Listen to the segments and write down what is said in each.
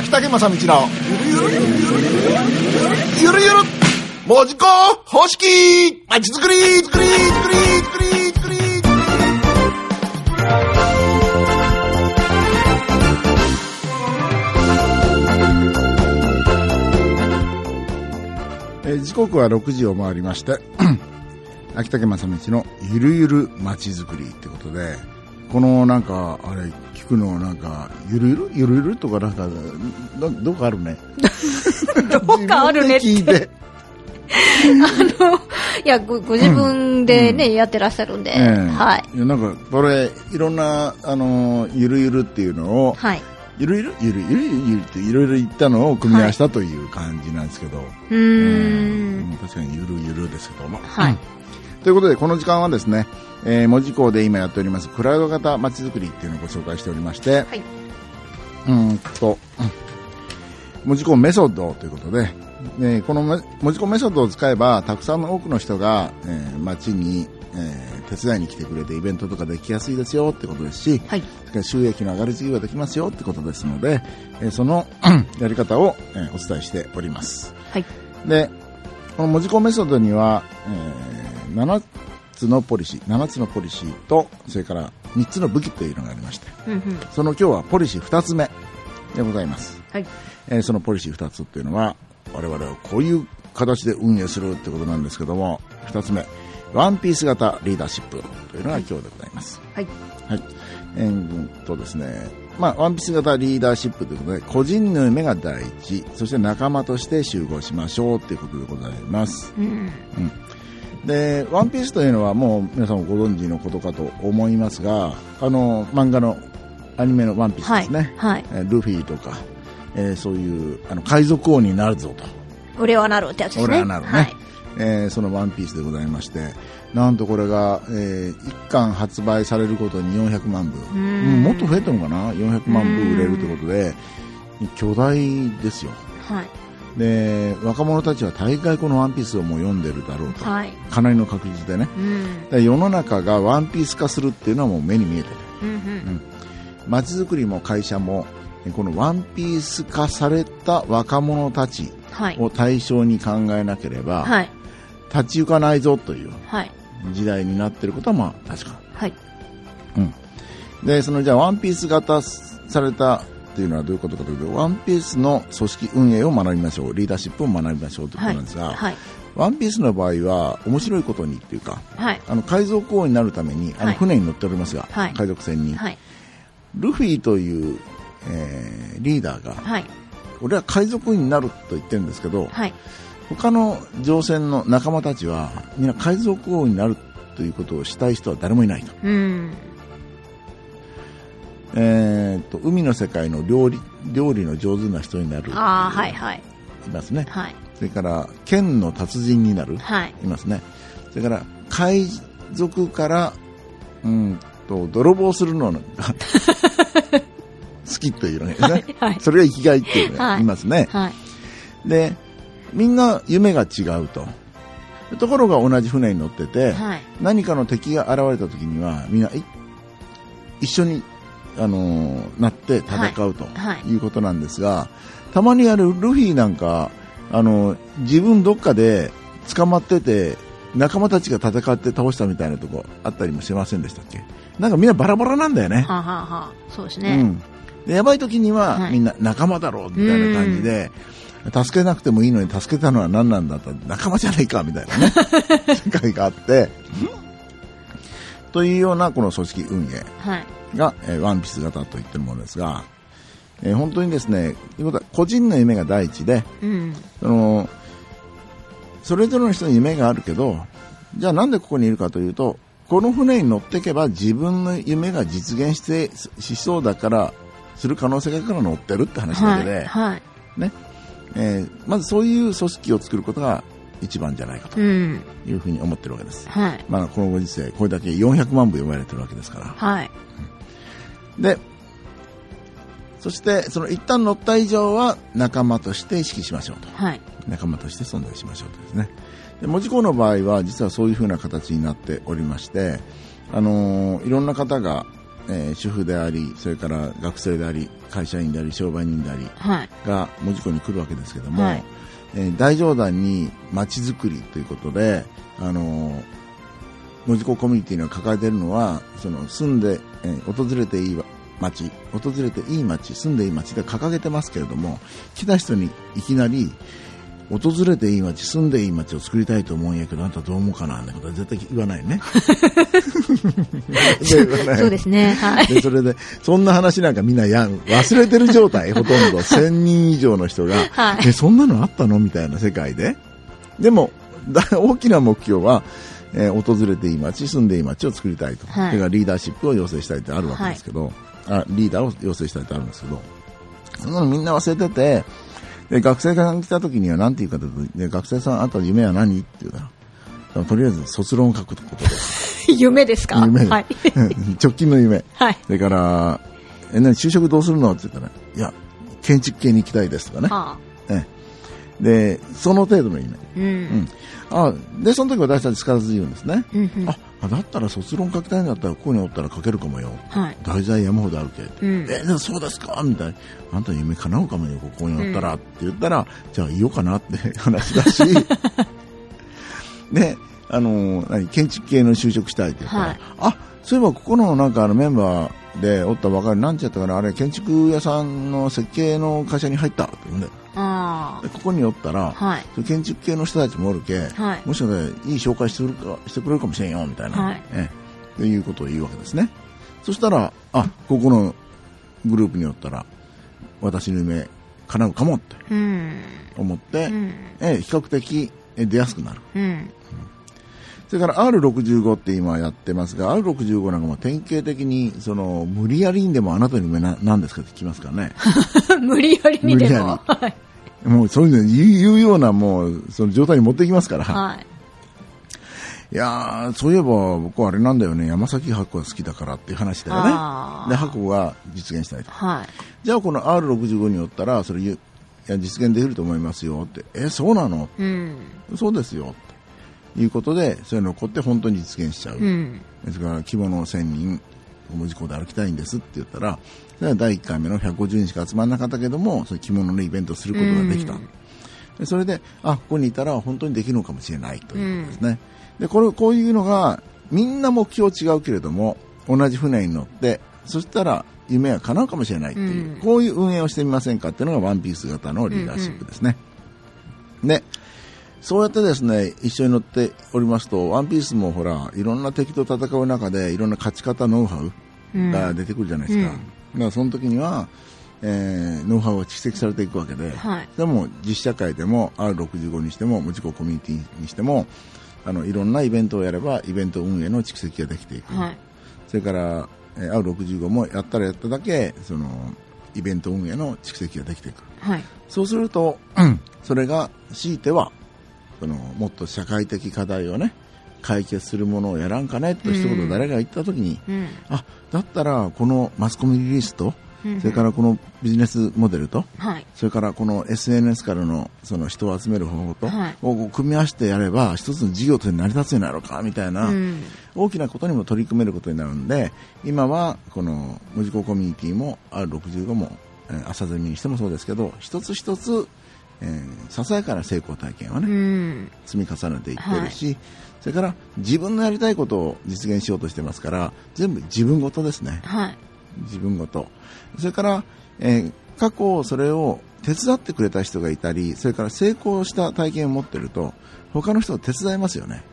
秋竹正道のゆるゆるゆるゆるゆるゆる文字工方式。まちづくりづくりづくりづくりづくり。えー時刻は6時を回りまして 秋竹正道のゆるゆるまちづくりってことでこのなんかあれ聞くのなんかゆるゆる？ゆるゆるとかなんかどどっかあるね。どっかあるねって。あの、いや、ごご自分でね、やってらっしゃるんで、ええ。はい。やなんかこれいろんなあのゆるゆるっていうのを、はい。ゆるゆる？ゆるゆるゆるっていろいろ言ったのを組み合わせたという感じなんですけど、うーん。確かにゆるゆるですけど。も。はい。ということで、この時間はですね、えー文字工で今やっております、クラウド型まちづくりっていうのをご紹介しておりまして、はい。うーんと、うん文字工メソッドということで、ねこのめ文字工メソッドを使えば、たくさんの多くの人が、えー街に、えー手伝いに来てくれてイベントとかできやすいですよってことですし、はい。収益の上がり次ぎができますよってことですので、えーそのうんやり方を、えーお伝えしております。はい。で、この文字工メソッドには、えー7つのポリシー、7つのポリシーと、それから3つの武器というのがありまして、うんうん。その今日はポリシー2つ目でございます。はい。えーそのポリシー2つっていうのは、我々はこういう形で運営するってことなんですけども、2つ目、ワンピース型リーダーシップというのが今日でございます。はい。はい。えーっとですね、まあ、ワンピース型リーダーシップということで、個人の夢が第一、そして仲間として集合しましょうということでございます。うん。で、ワンピースというのはもう皆さんご存知のことかと思いますが、あの、漫画のアニメのワンピースはいですね。。はい。えールフィとか、えーそういう、あの、海賊王になるぞと。俺はなるってやつですね。俺はなるねはい。えーそのワンピースでございまして、なんとこれが、え1巻発売されることに400万部。んうんもっと増えたのかな ?400 万部売れるということで、巨大ですよ。はい。で、若者たちは大概このワンピースをもう読んでるだろうと。はい。かなりの確率でね。うん。で世の中がワンピース化するっていうのはもう目に見えてる。うんうん。街づくりも会社も、このワンピース化された若者たちはい。を対象に考えなければ、はい。立ち行かないぞというはい。時代になっていることはまあ確か。はい。で、そのじゃあワンピース型されたっていうのはどういうことかというと、ワンピースの組織運営を学びましょう、リーダーシップを学びましょうということなんですが、はい。ワンピースの場合は面白いことにっていうか、はい。あの海賊王になるために、あのはい船に乗っておりますが、はい海賊船に、はい。ルフィという、えーリーダーが、はい。俺は海賊になると言ってるんですけど、はい。他の乗船の仲間たちは、みんな海賊王になるということをしたい人は誰もいないと。うん。えー、と海の世界の料理料理の上手な人になるああ、はいはい。いますねはい。それから剣の達人になるはい。いますねそれから海賊からうんと泥棒するのが 好きというのがね、はい。それが生きがいっていうのがはいいますね、はい。でみんな夢が違うとところが同じ船に乗ってて、はい。何かの敵が現れた時にはみんない一緒に、あのーなって戦うとはいい。うことなんですが、たまにあるルフィなんか、あのー自分どっかで捕まってて仲間たちが戦って倒したみたいなとこあったりもしませんでしたっけ？なんかみんなバラバラなんだよね。はあ、はあはあ、そうですね。うん、でやばい時には、はい。みんな仲間だろうみたいな感じで、助けなくてもいいのに助けたのは何なんだと仲間じゃないかみたいなね 世界があって。というようなこの組織運営。はい。が、えーワンピース型と言ってるものですが、えー本当にですねということは個人の夢が第一でうん。そのそれぞれの人の夢があるけどじゃあなんでここにいるかというとこの船に乗っていけば自分の夢が実現してしそうだからする可能性があるから乗ってるって話だはい。けで、はい。ねえーまずそういう組織を作ることが一番じゃないかとうん。いうふうに思ってるわけです、はい。まあ、このご時世これだけ400万部読まれてるわけですからはい。でそしてその一旦乗った以上は仲間として意識しましょうとはい。仲間として存在しましょうとですねで文字工の場合は実はそういうふうな形になっておりまして、あのーいろんな方が、えー主婦でありそれから学生であり、会社員であり商売人でありはい。が門司港に来るわけですけども、はいえー大乗団に街づくりということで、あのー門司港コミュニティが抱えているのはその住んで、えー訪れていい街訪れていい街住んでいい街で掲げてますけれども来た人にいきなり訪れていい街住んでいい街を作りたいと思うんやけどあんたどう思うかなってことは絶対言わないね そうですね。はい。で、それで、そんな話なんかみんなやん、忘れてる状態、ほとんど。1000人以上の人が、はいえ、そんなのあったの？みたいな世界で。でも、だ大きな目標は、えー訪れていい街、住んでいい街を作りたいと。はいそれからリーダーシップを要請したいってあるわけですけど、あリーダーを要請したいってあるんですけど、そんなのみんな忘れてて、で、学生が来た時には何て言うかというと、で学生さん、あんたの夢は何って言うから、とりあえず卒論を書くことです。夢ですか？夢はい。直近の夢。はい。それから、え、何、就職どうするの？って言ったら、いや、建築系に行きたいですとかね。はあ。ええで、その程度の夢。う。うんん。あで、その時私たち使わず言うんですね。うんうんあ、あだったら卒論書きたいんだったら、ここにおったら書けるかもよ。はい。題材山ほどあるけ。うんえ、でもそうですかみたいな。あんたの夢叶うかもよ、ここにおったら。って言ったら、じゃあ言おうかなって 話だし。で、あの何、建築系の就職したいって言ったら、はいあ、そういえばここのなんかあのメンバーでおったばかり、なんちゃったかな、あれ、建築屋さんの設計の会社に入ったって言うんでここにおったら、あ。はい。建築系の人たちもおるけ、はいもしかしたらいい紹介してくれるかしてくれるかもしれんよ、みたいな、はいええ、ということを言うわけですね。そしたら、あ、ここのグループにおったら、私の夢叶うかもってうん。思って、うん。ええ比較的え出やすくなる。うん。それから R65 って今やってますが、R65 なんかも典型的に、その、無理やりにでもあなたの夢な何ですかって聞きますからね。無理やりにで無理やも。はい。もうそういうの言うようなもう、その状態に持ってきますから。はい。いやー、そういえば僕はあれなんだよね、山崎箱が好きだからっていう話だよね。で、箱が実現したいと。はい。じゃあこの R65 によったら、それいや実現できると思いますよって。え、そうなの？うん。そうですよ。っていうことで、そういうの起こって本当に実現しちゃう。うん。ですから、規模の1000人、門司港で歩きたいんですって言ったら、それは第1回目の150人しか集まらなかったけども、そういう着物のイベントをすることができた。うんでそれで、あ、ここにいたら本当にできるのかもしれないということですね。で、これ、こういうのが、みんな目標違うけれども、同じ船に乗って、そしたら夢は叶うかもしれないっていう、うんこういう運営をしてみませんかっていうのがワンピース型のリーダーシップですね。で、そうやってですね、一緒に乗っておりますと、ワンピースもほら、いろんな敵と戦う中で、いろんな勝ち方、ノウハウうんが出てくるじゃないですか。うんだからその時には、えーノウハウが蓄積されていくわけで、はい。でも実社会でも R65 にしても、無事故コミュニティにしても、あの、いろんなイベントをやれば、イベント運営の蓄積ができていく。はい。それから、えー R65 もやったらやっただけ、その、イベント運営の蓄積ができていく。はい。そうすると、それが強いては、その、もっと社会的課題をね、解決するものをやらんかねと一言誰が言ったときに、うん。あ、だったらこのマスコミリリースと、うんそれからこのビジネスモデルと、はい。それからこの SNS からのその人を集める方法と、はいを組み合わせてやれば一つの事業として成り立つようになるかみたいな、うん。大きなことにも取り組めることになるんで、今はこの無事故コミュニティも R65 も、えー朝ゼミにしてもそうですけど、一つ一つ、えーささやかな成功体験をうね、ん。積み重ねていってるし、それから自分のやりたいことを実現しようとしてますから、全部自分ごとですね。はい。自分ごと。それから、えー過去それを手伝ってくれた人がいたり、それから成功した体験を持ってると、他の人が手伝いますよね。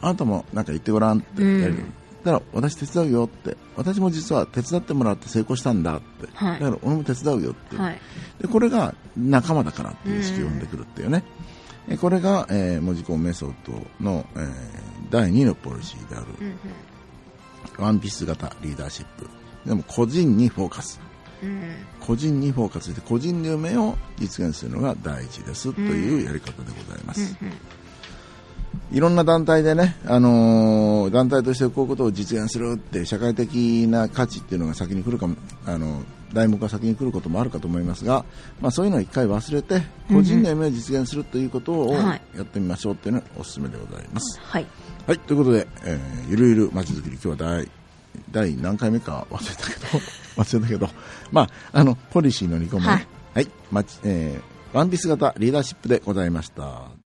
あなたもなんか言ってごらんってやる。うんだから私手伝うよって。私も実は手伝ってもらって成功したんだって。はいだから俺も手伝うよって。はい。で、これが仲間だからっていう意識を生んでくるっていうね。えこれが、えー、文字工メソッドの、えー第2のポリシーである、うん。ワンピース型リーダーシップ。でも個人にフォーカス。うん。個人にフォーカスして個人の夢を実現するのが第一ですというやり方でございます。いろんな団体でね、あのー団体としてこういうことを実現するって社会的な価値っていうのが先に来るかも、あの題目が先に来ることもあるかと思いますが、まあ、そういうのを一回忘れて個人の夢を実現するということをはいやってみましょうっていうのがおすすめでございます。はい。はい、ということで、えーゆるゆるまちづくり今日は第第何回目か忘れたけど 忘れたけど、まあ、あの、ポリシーの2個目ね。ははいい。まち、えー、ワンピース型リーダーシップでございました。